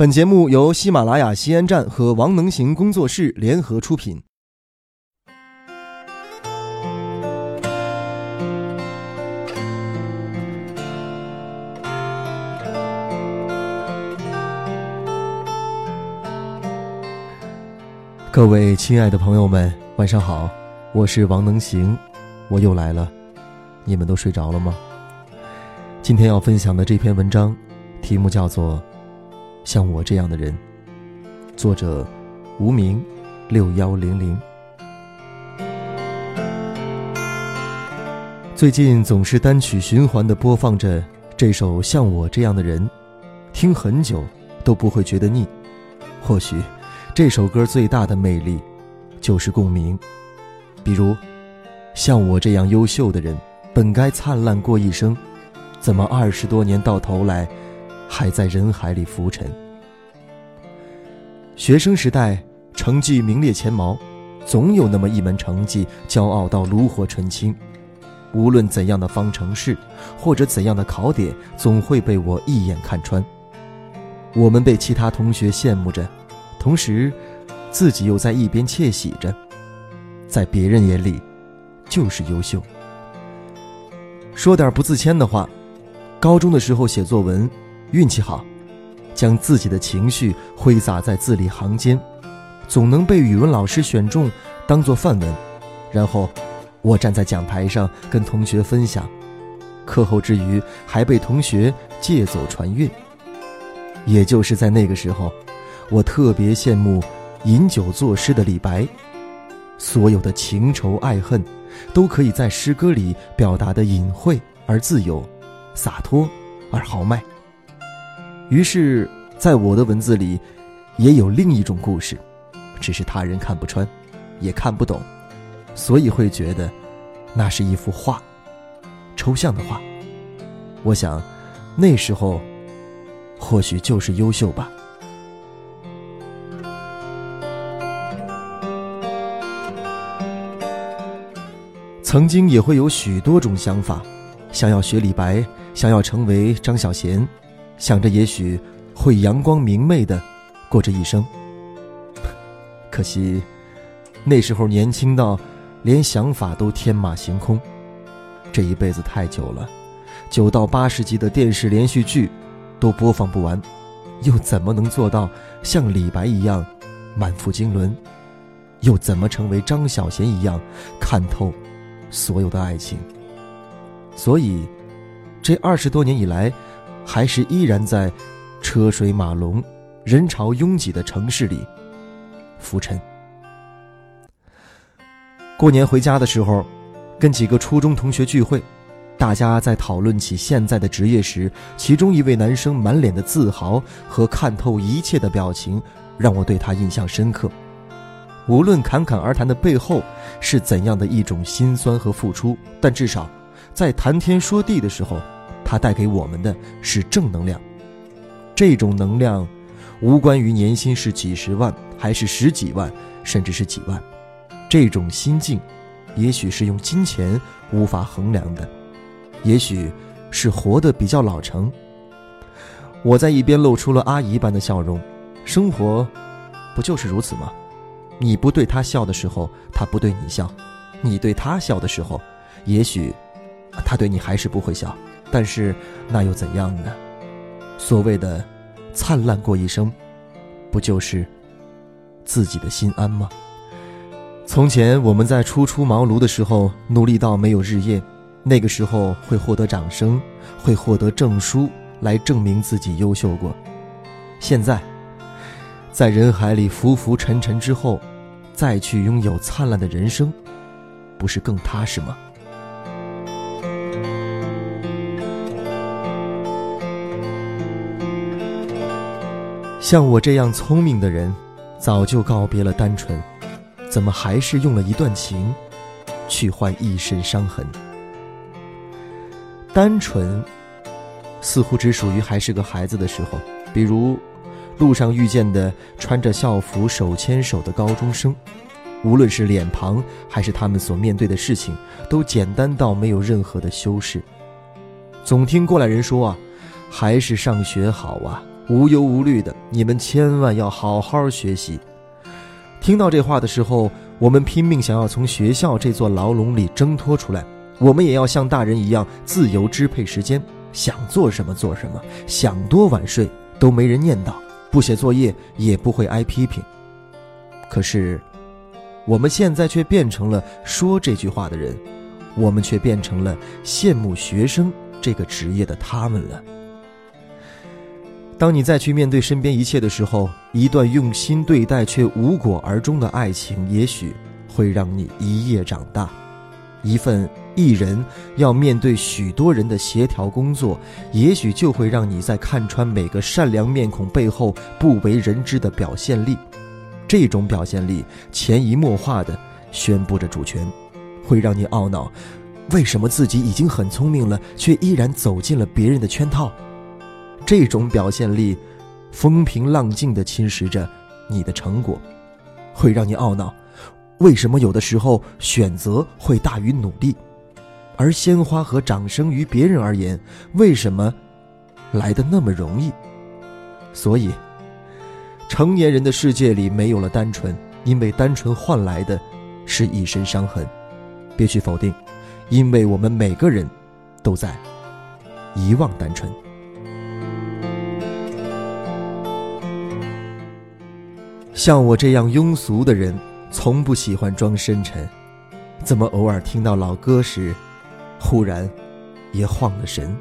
本节目由喜马拉雅西安站和王能行工作室联合出品。各位亲爱的朋友们，晚上好，我是王能行，我又来了，你们都睡着了吗？今天要分享的这篇文章，题目叫做《像我这样的人》，作者无名六幺零零。最近总是单曲循环的播放着这首《像我这样的人》，听很久都不会觉得腻，或许。这首歌最大的魅力，就是共鸣。比如，像我这样优秀的人，本该灿烂过一生，怎么二十多年到头来，还在人海里浮沉？学生时代成绩名列前茅，总有那么一门成绩，骄傲到炉火纯青。无论怎样的方程式，或者怎样的考点，总会被我一眼看穿。我们被其他同学羡慕着。同时，自己又在一边窃喜着，在别人眼里，就是优秀。说点不自谦的话，高中的时候写作文，运气好，将自己的情绪挥洒在字里行间，总能被语文老师选中当做范文，然后我站在讲台上跟同学分享，课后之余还被同学借走传阅。也就是在那个时候。我特别羡慕饮酒作诗的李白，所有的情仇爱恨，都可以在诗歌里表达的隐晦而自由，洒脱而豪迈。于是，在我的文字里，也有另一种故事，只是他人看不穿，也看不懂，所以会觉得，那是一幅画，抽象的画。我想，那时候，或许就是优秀吧。曾经也会有许多种想法，想要学李白，想要成为张小娴，想着也许会阳光明媚的过这一生。可惜，那时候年轻到连想法都天马行空。这一辈子太久了，九到八十集的电视连续剧都播放不完，又怎么能做到像李白一样满腹经纶？又怎么成为张小娴一样看透？所有的爱情，所以，这二十多年以来，还是依然在车水马龙、人潮拥挤的城市里浮沉。过年回家的时候，跟几个初中同学聚会，大家在讨论起现在的职业时，其中一位男生满脸的自豪和看透一切的表情，让我对他印象深刻。无论侃侃而谈的背后是怎样的一种心酸和付出，但至少，在谈天说地的时候，他带给我们的是正能量。这种能量，无关于年薪是几十万还是十几万，甚至是几万。这种心境，也许是用金钱无法衡量的，也许是活得比较老成。我在一边露出了阿姨般的笑容。生活，不就是如此吗？你不对他笑的时候，他不对你笑；你对他笑的时候，也许他对你还是不会笑。但是那又怎样呢？所谓的灿烂过一生，不就是自己的心安吗？从前我们在初出茅庐的时候，努力到没有日夜，那个时候会获得掌声，会获得证书来证明自己优秀过。现在，在人海里浮浮沉沉之后。再去拥有灿烂的人生，不是更踏实吗？像我这样聪明的人，早就告别了单纯，怎么还是用了一段情，去换一身伤痕？单纯，似乎只属于还是个孩子的时候，比如。路上遇见的穿着校服手牵手的高中生，无论是脸庞还是他们所面对的事情，都简单到没有任何的修饰。总听过来人说啊，还是上学好啊，无忧无虑的，你们千万要好好学习。听到这话的时候，我们拼命想要从学校这座牢笼里挣脱出来。我们也要像大人一样自由支配时间，想做什么做什么，想多晚睡都没人念叨，不写作业也不会挨批评。可是，我们现在却变成了说这句话的人，我们却变成了羡慕学生这个职业的他们了。当你再去面对身边一切的时候，一段用心对待却无果而终的爱情，也许会让你一夜长大。一份艺人要面对许多人的协调工作，也许就会让你在看穿每个善良面孔背后不为人知的表现力。这种表现力潜移默化地宣布着主权，会让你懊恼：为什么自己已经很聪明了，却依然走进了别人的圈套？这种表现力风平浪静地侵蚀着你的成果，会让你懊恼。为什么有的时候选择会大于努力，而鲜花和掌声于别人而言，为什么来的那么容易？所以，成年人的世界里没有了单纯，因为单纯换来的是一身伤痕。别去否定，因为我们每个人都在遗忘单纯。像我这样庸俗的人。从不喜欢装深沉，怎么偶尔听到老歌时，忽然也晃了神？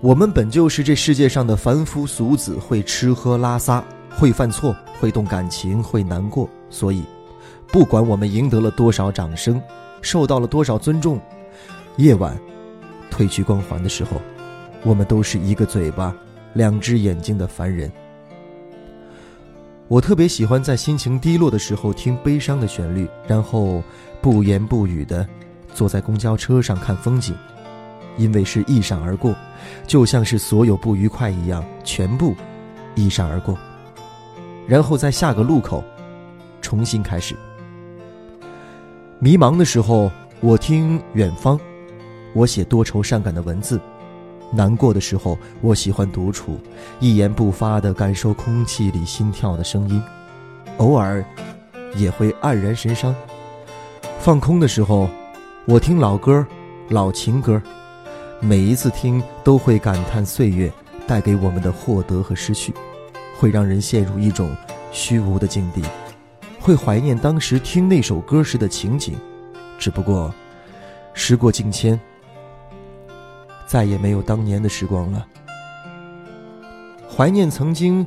我们本就是这世界上的凡夫俗子，会吃喝拉撒，会犯错，会动感情，会难过。所以，不管我们赢得了多少掌声，受到了多少尊重，夜晚褪去光环的时候，我们都是一个嘴巴、两只眼睛的凡人。我特别喜欢在心情低落的时候听悲伤的旋律，然后不言不语的坐在公交车上看风景，因为是一闪而过，就像是所有不愉快一样，全部一闪而过，然后在下个路口重新开始。迷茫的时候，我听远方，我写多愁善感的文字。难过的时候，我喜欢独处，一言不发地感受空气里心跳的声音，偶尔也会黯然神伤。放空的时候，我听老歌、老情歌，每一次听都会感叹岁月带给我们的获得和失去，会让人陷入一种虚无的境地，会怀念当时听那首歌时的情景。只不过，时过境迁。再也没有当年的时光了。怀念曾经，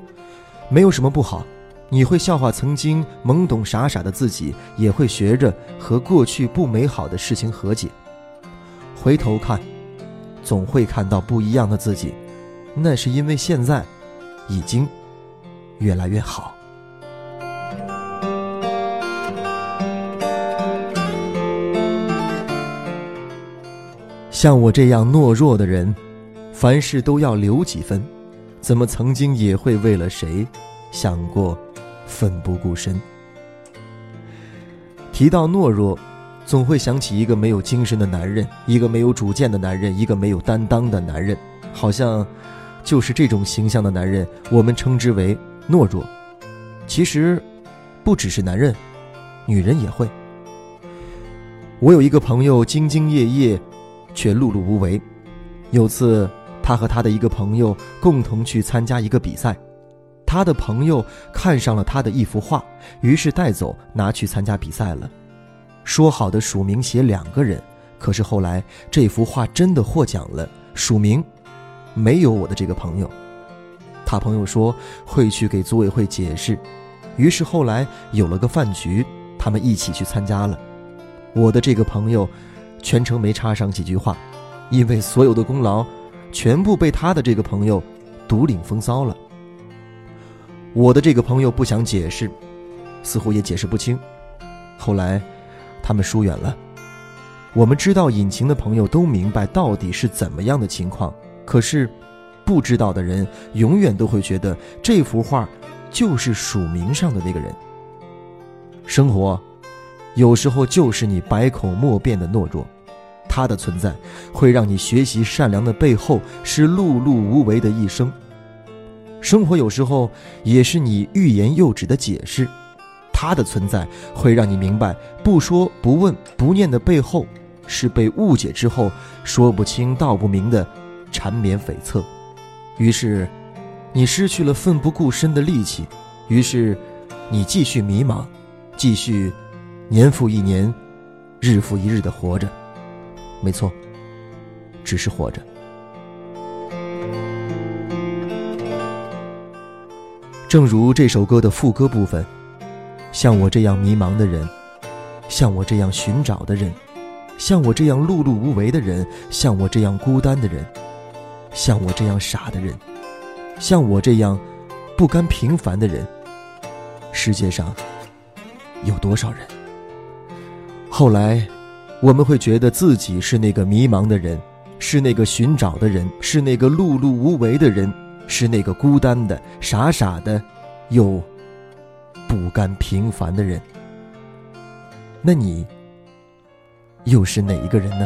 没有什么不好。你会笑话曾经懵懂傻傻的自己，也会学着和过去不美好的事情和解。回头看，总会看到不一样的自己。那是因为现在，已经越来越好。像我这样懦弱的人，凡事都要留几分，怎么曾经也会为了谁想过奋不顾身？提到懦弱，总会想起一个没有精神的男人，一个没有主见的男人，一个没有担当的男人，好像就是这种形象的男人，我们称之为懦弱。其实，不只是男人，女人也会。我有一个朋友，兢兢业业。却碌碌无为。有次，他和他的一个朋友共同去参加一个比赛，他的朋友看上了他的一幅画，于是带走拿去参加比赛了。说好的署名写两个人，可是后来这幅画真的获奖了，署名没有我的这个朋友。他朋友说会去给组委会解释，于是后来有了个饭局，他们一起去参加了。我的这个朋友。全程没插上几句话，因为所有的功劳全部被他的这个朋友独领风骚了。我的这个朋友不想解释，似乎也解释不清。后来他们疏远了。我们知道隐情的朋友都明白到底是怎么样的情况，可是不知道的人永远都会觉得这幅画就是署名上的那个人。生活。有时候就是你百口莫辩的懦弱，它的存在会让你学习善良的背后是碌碌无为的一生，生活有时候也是你欲言又止的解释。它的存在会让你明白，不说不问不念的背后，是被误解之后说不清道不明的缠绵悱恻。于是，你失去了奋不顾身的力气。于是，你继续迷茫，继续年复一年，日复一日的活着。没错，只是活着。正如这首歌的副歌部分。像我这样迷茫的人，像我这样寻找的人，像我这样碌碌无为的人，像我这样孤单的人，像我这样傻的人，像我这样不甘平凡的人，世界上有多少人？后来，我们会觉得自己是那个迷茫的人，是那个寻找的人，是那个碌碌无为的人，是那个孤单的、傻傻的，又……不甘平凡的人，那你又是哪一个人呢？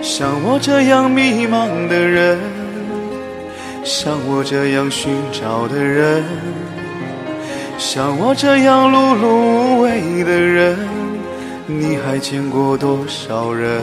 像我这样迷茫的人，像我这样寻找的人。像我这样碌碌无为的人，你还见过多少人？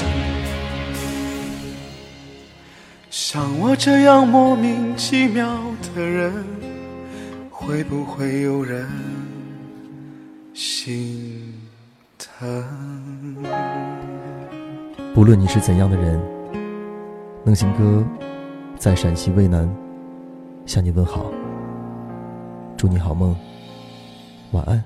像我这样莫名其妙的人，会不会有人心疼？不论你是怎样的人，能行哥在陕西渭南向你问好，祝你好梦，晚安。